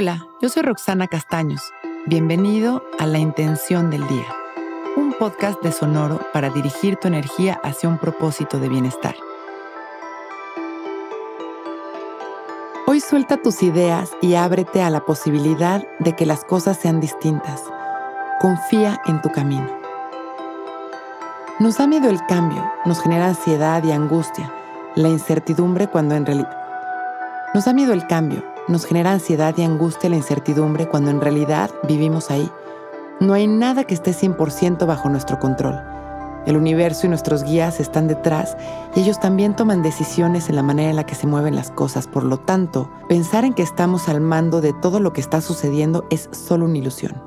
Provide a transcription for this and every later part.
Hola, yo soy Roxana Castaños. Bienvenido a La Intención del Día, un podcast de Sonoro para dirigir tu energía hacia un propósito de bienestar. Hoy suelta tus ideas y ábrete a la posibilidad de que las cosas sean distintas. Confía en tu camino. Nos da miedo el cambio, nos genera ansiedad y angustia, la incertidumbre cuando en realidad... Nos da miedo el cambio, nos genera ansiedad y angustia la incertidumbre cuando en realidad vivimos ahí. No hay nada que esté 100% bajo nuestro control. El universo y nuestros guías están detrás y ellos también toman decisiones en la manera en la que se mueven las cosas. Por lo tanto, pensar en que estamos al mando de todo lo que está sucediendo es solo una ilusión.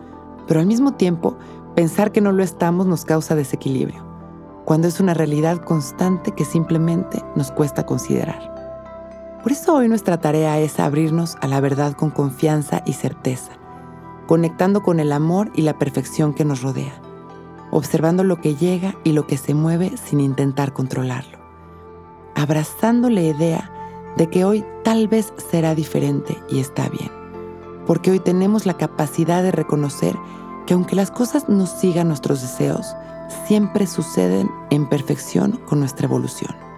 Pero al mismo tiempo, pensar que no lo estamos nos causa desequilibrio, cuando es una realidad constante que simplemente nos cuesta considerar. Por eso hoy nuestra tarea es abrirnos a la verdad con confianza y certeza, conectando con el amor y la perfección que nos rodea, observando lo que llega y lo que se mueve sin intentar controlarlo, abrazando la idea de que hoy tal vez será diferente y está bien, porque hoy tenemos la capacidad de reconocer que aunque las cosas no sigan nuestros deseos, siempre suceden en perfección con nuestra evolución.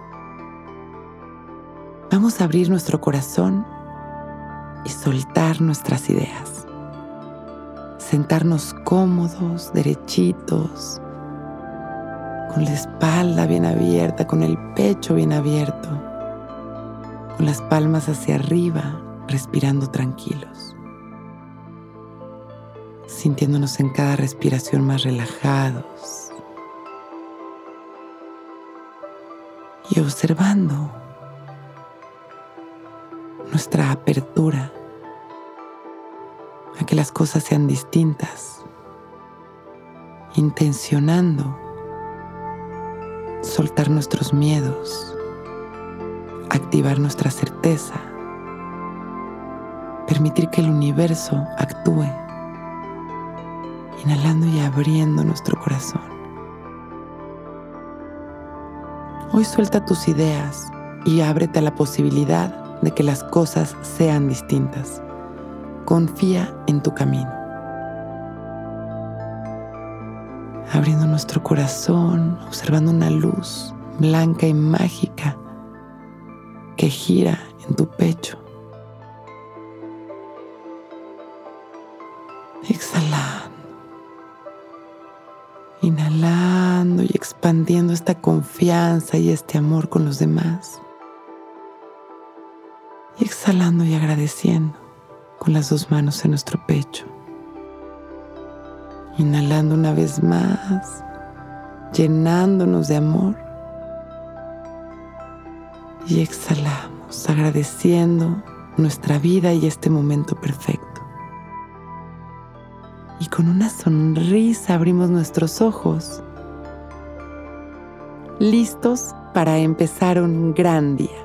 Vamos a abrir nuestro corazón y soltar nuestras ideas. Sentarnos cómodos, derechitos, con la espalda bien abierta, con el pecho bien abierto, con las palmas hacia arriba, respirando tranquilos, sintiéndonos en cada respiración más relajados y observando nuestra apertura a que las cosas sean distintas, intencionando soltar nuestros miedos, activar nuestra certeza, permitir que el universo actúe, inhalando y abriendo nuestro corazón. Hoy suelta tus ideas y ábrete a la posibilidad de que las cosas sean distintas. Confía en tu camino. Abriendo nuestro corazón, observando una luz blanca y mágica que gira en tu pecho. Exhalando. Inhalando y expandiendo esta confianza y este amor con los demás y exhalando y agradeciendo con las dos manos en nuestro pecho. Inhalando una vez más, llenándonos de amor. Y exhalamos, agradeciendo nuestra vida y este momento perfecto. Y con una sonrisa abrimos nuestros ojos, listos para empezar un gran día.